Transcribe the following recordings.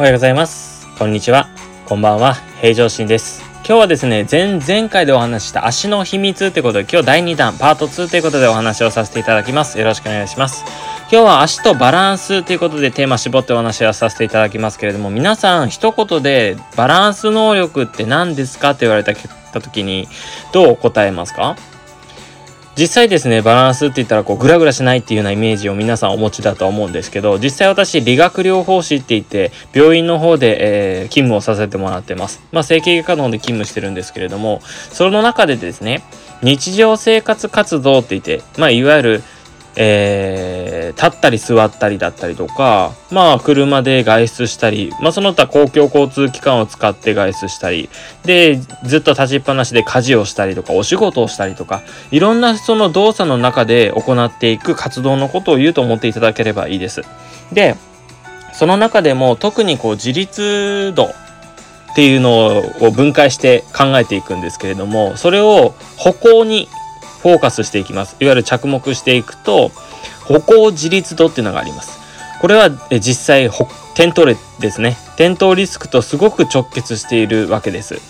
おはようございます。こんにちは。こんばんは。平常心です。今日はですね、前々回でお話した足の秘密ということで、今日第2弾、パート2ということでお話をさせていただきます。よろしくお願いします。今日は足とバランスということでテーマ絞ってお話をさせていただきますけれども、皆さん一言でバランス能力って何ですかって言われた時に、どう答えますか？実際ですね、バランスって言ったらこうグラグラしないっていうようなイメージを皆さんお持ちだと思うんですけど、実際私理学療法士って言って病院の方で、えー、勤務をさせてもらってます。まあ整形外科の方で勤務してるんですけれども、その中でですね、日常生活活動って言って、まあいわゆるえー、立ったり座ったりだったりとか、まあ車で外出したり、まあその他公共交通機関を使って外出したり、で、ずっと立ちっぱなしで家事をしたりとか、お仕事をしたりとか、いろんなその動作の中で行っていく活動のことを言うと思っていただければいいです。で、その中でも特にこう自立度っていうのを分解して考えていくんですけれども、それを歩行にフォーカスしていきます。いわゆる着目していくと、歩行自立度っていうのがあります。これは実際、転倒ですね。転倒リスクとすごく直結しているわけです。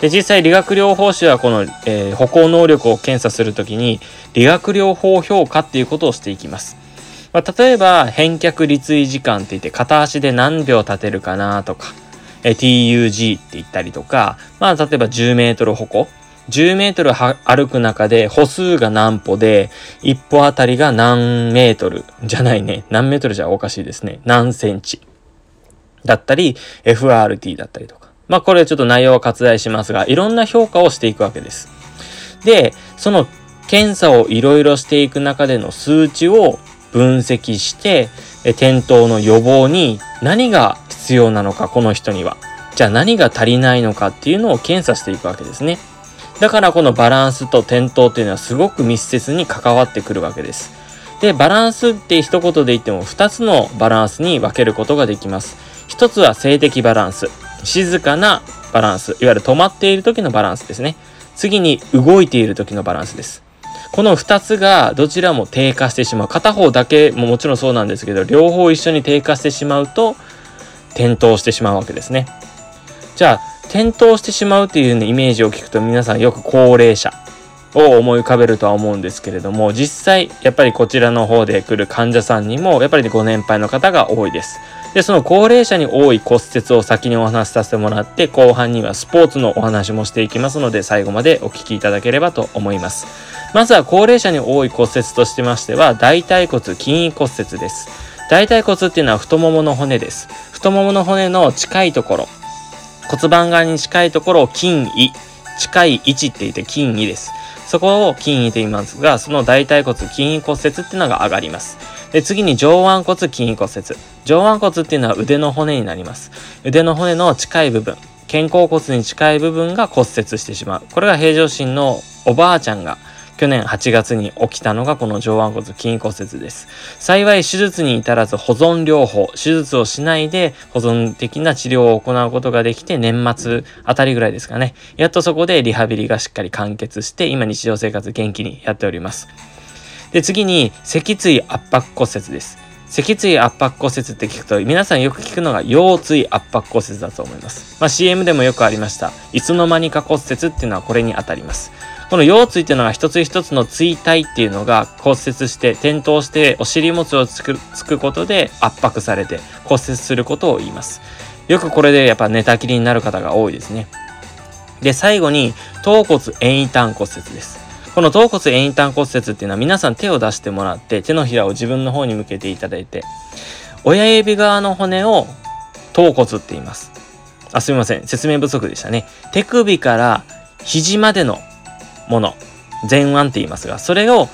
で実際理学療法士はこの、えー、歩行能力を検査するときに理学療法評価っていうことをしていきます。まあ、例えば返却立位時間って言って片足で何秒立てるかなとか、え TUG って言ったりとか、まあ例えば10メートル歩行。10メートル歩く中で歩数が何歩で、1歩あたりが何メートルじゃないね。何メートルじゃおかしいですね。何センチ。だったり、FRT だったりとか。まあこれちょっと内容は割愛しますが、いろんな評価をしていくわけです。で、その検査をいろいろしていく中での数値を分析して、転倒の予防に何が必要なのか、この人には。じゃあ何が足りないのかっていうのを検査していくわけですね。だからこのバランスと転倒っていうのはすごく密接に関わってくるわけです。で、バランスって一言で言っても2つのバランスに分けることができます。一つは静的バランス。静かなバランス。いわゆる止まっている時のバランスですね。次に動いている時のバランスです。この2つがどちらも低下してしまう。片方だけももちろんそうなんですけど、両方一緒に低下してしまうと、転倒してしまうわけですね。じゃあ、転倒してしまうっていう、イメージを聞くと皆さんよく高齢者を思い浮かべるとは思うんですけれども実際やっぱりこちらの方で来る患者さんにもやっぱりご年配の方が多いです。でその高齢者に多い骨折を先にお話しさせてもらって後半にはスポーツのお話もしていきますので最後までお聞きいただければと思います。まずは高齢者に多い骨折としてましては大腿骨筋位骨折です。大腿骨っていうのは太ももの骨です。太ももの骨の近いところ、骨盤側に近いところを筋位、近い位置って言って筋位です。そこを筋位と言いますが、その大腿骨筋位骨折っていうのが上がります。で、次に上腕骨筋位骨折。上腕骨っていうのは腕の骨になります。腕の骨の近い部分、肩甲骨に近い部分が骨折してしまう。これが平常心のおばあちゃんが去年8月に起きたのがこの上腕骨筋骨折です。幸い手術に至らず保存療法、手術をしないで保存的な治療を行うことができて年末あたりぐらいですかね。やっとそこでリハビリがしっかり完結して今日常生活元気にやっております。で、次に脊椎圧迫骨折です。脊椎圧迫骨折って聞くと皆さんよく聞くのが腰椎圧迫骨折だと思います。まあ CM でもよくありました。いつの間にか骨折っていうのはこれにあたります。この腰椎っていうのが一つ一つの椎体っていうのが骨折して転倒してお尻餅をつくつくことで圧迫されて骨折することを言います。よくこれでやっぱ寝たきりになる方が多いですね。で、最後に頭骨遠位端骨折です。この頭骨遠位端骨折っていうのは皆さん手を出してもらって手のひらを自分の方に向けていただいて親指側の骨を頭骨って言います。あ、すみません。説明不足でしたね。手首から肘までのもの、前腕って言いますが、それを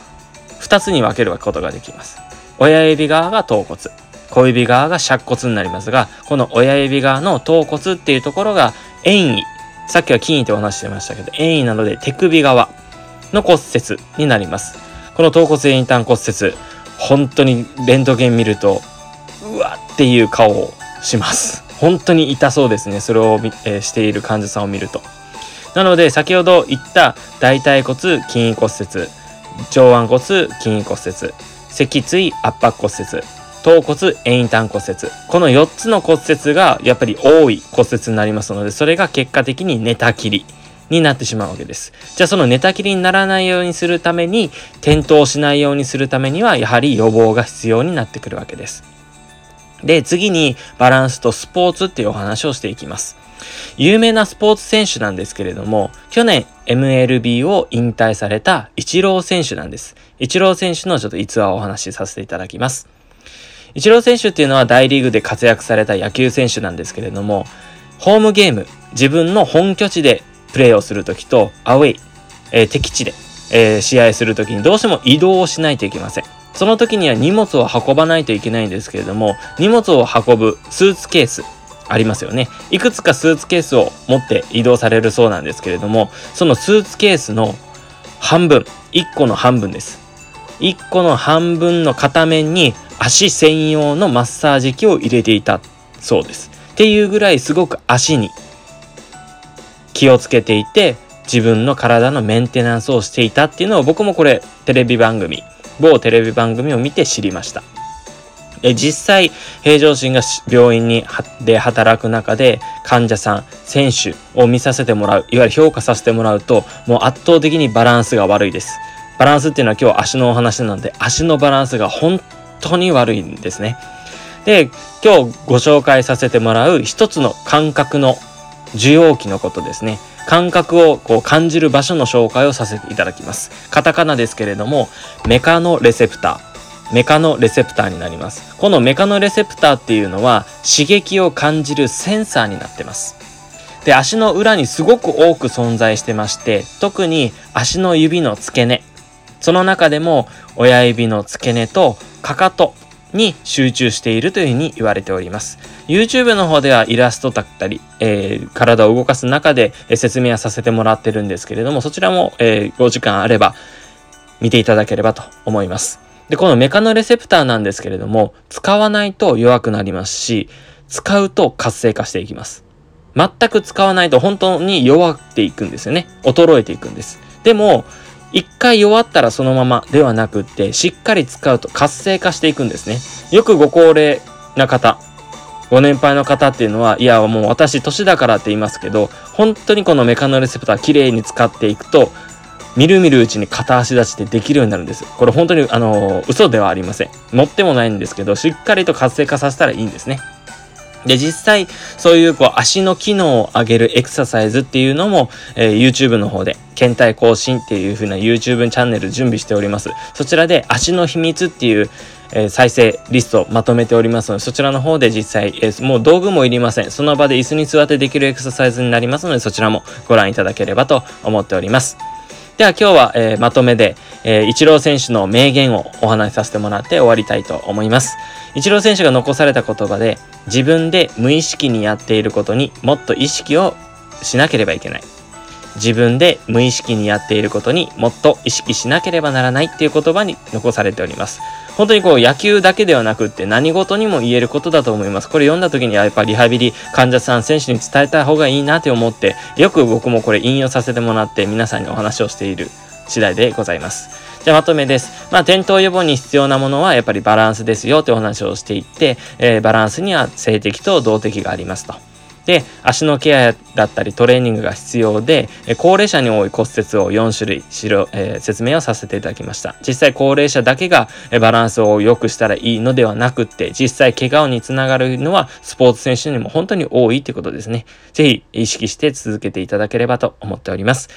2つに分けることができます。親指側が頭骨、小指側が尺骨になりますが、この親指側の頭骨っていうところが遠位、さっきは筋位ってお話してましたけど、遠位なので手首側の骨折になります。この頭骨遠位端骨折、本当にレントゲン見ると、うわっていう顔をします。本当に痛そうですね。それを、えー、している患者さんを見ると。なので先ほど言った大腿骨筋骨折上腕骨筋骨折脊椎圧迫骨折頭骨、遠端骨折。この4つの骨折がやっぱり多い骨折になりますので、それが結果的に寝たきりになってしまうわけです。じゃあその寝たきりにならないようにするために、転倒しないようにするためには、やはり予防が必要になってくるわけです。で、次にバランスとスポーツっていうお話をしていきます。有名なスポーツ選手なんですけれども、去年 MLB を引退されたイチロー選手なんです。イチロー選手のちょっと逸話をお話しさせていただきます。イチロー選手っていうのは大リーグで活躍された野球選手なんですけれども、ホームゲーム、自分の本拠地でプレーをするときと、アウェイ、えー、敵地で、えー、試合するときにどうしても移動をしないといけません。その時には荷物を運ばないといけないんですけれども、荷物を運ぶスーツケース、ありますよね。いくつかスーツケースを持って移動されるそうなんですけれども、そのスーツケースの半分、1個の半分です。1個の半分の片面に足専用のマッサージ機を入れていたそうです。っていうぐらいすごく足に気をつけていて、自分の体のメンテナンスをしていたっていうのを僕もこれテレビ番組、某テレビ番組を見て知りました。え実際、平常心が病院にで働く中で患者さん、選手を見させてもらう、いわゆる評価させてもらうと、もう圧倒的にバランスが悪いです。バランスっていうのは今日足のお話なので、足のバランスが本当に悪いんですね。で、今日ご紹介させてもらう一つの感覚の受容器のことですね。感覚をこう感じる場所の紹介をさせていただきます。カタカナですけれども、メカノレセプター。メカノレセプターになります。このメカノレセプターっていうのは刺激を感じるセンサーになってます。で、足の裏にすごく多く存在してまして、特に足の指の付け根、その中でも親指の付け根とかかとに集中しているというふうに言われております。YouTube の方ではイラストだったり、えー、体を動かす中で説明はさせてもらってるんですけれども、そちらも、えー、お時間あれば見ていただければと思います。で、このメカノレセプターなんですけれども、使わないと弱くなりますし、使うと活性化していきます。全く使わないと本当に弱っていくんですよね。衰えていくんです。でも、一回弱ったらそのままではなくって、しっかり使うと活性化していくんですね。よくご高齢な方、ご年配の方っていうのは、いや、もう私年だからって言いますけど、本当にこのメカノレセプターきれいに使っていくと、みるみるうちに片足立ちでできるようになるんです。これ本当にあの嘘ではありません。持ってもないんですけど、しっかりと活性化させたらいいんですね。で、実際、そういうこう足の機能を上げるエクササイズっていうのも、えー、YouTube の方で、検体更新っていう風な YouTube チャンネル準備しております。そちらで足の秘密っていう、えー、再生リストをまとめておりますので、そちらの方で実際、えー、もう道具もいりません。その場で椅子に座ってできるエクササイズになりますので、そちらもご覧いただければと思っております。では今日は、えー、まとめで、えー、イチロー選手の名言をお話しさせてもらって終わりたいと思います。イチロー選手が残された言葉で、自分で無意識にやっていることにもっと意識をしなければいけない。自分で無意識にやっていることにもっと意識しなければならないっていう言葉に残されております。本当にこう野球だけではなくって何事にも言えることだと思います。これ読んだ時にはやっぱリハビリ患者さん、選手に伝えた方がいいなって思って、よく僕もこれ引用させてもらって皆さんにお話をしている次第でございます。じゃあまとめです。まあ、転倒予防に必要なものはやっぱりバランスですよってお話をしていって、えー、バランスには静的と動的がありますと。で、足のケアだったりトレーニングが必要で、高齢者に多い骨折を4種類しろ、えー、説明をさせていただきました。実際高齢者だけがバランスを良くしたらいいのではなくって、実際怪我につながるのはスポーツ選手にも本当に多いってことですね。ぜひ意識して続けていただければと思っております。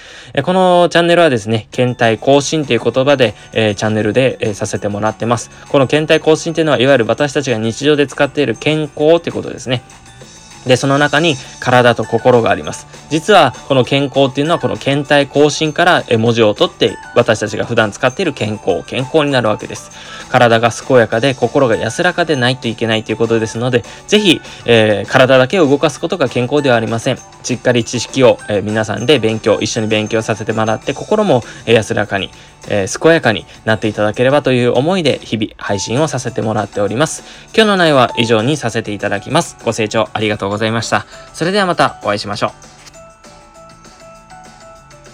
このチャンネルはですね、検体更新という言葉で、えー、チャンネルで、えー、させてもらってます。この検体更新っていうのは、いわゆる私たちが日常で使っている健康ってことですね。で、その中に体と心があります。実はこの健康っていうのはこの検体更新から文字を取って私たちが普段使っている健康、健康になるわけです。体が健やかで心が安らかでないといけないということですので、ぜひ、えー、体だけを動かすことが健康ではありません。しっかり知識を、えー、皆さんで勉強、一緒に勉強させてもらって心も、安らかに、えー、健やかになっていただければという思いで日々配信をさせてもらっております。今日の内容は以上にさせていただきます。ご清聴ありがとうございました。それではまたお会いしましょう。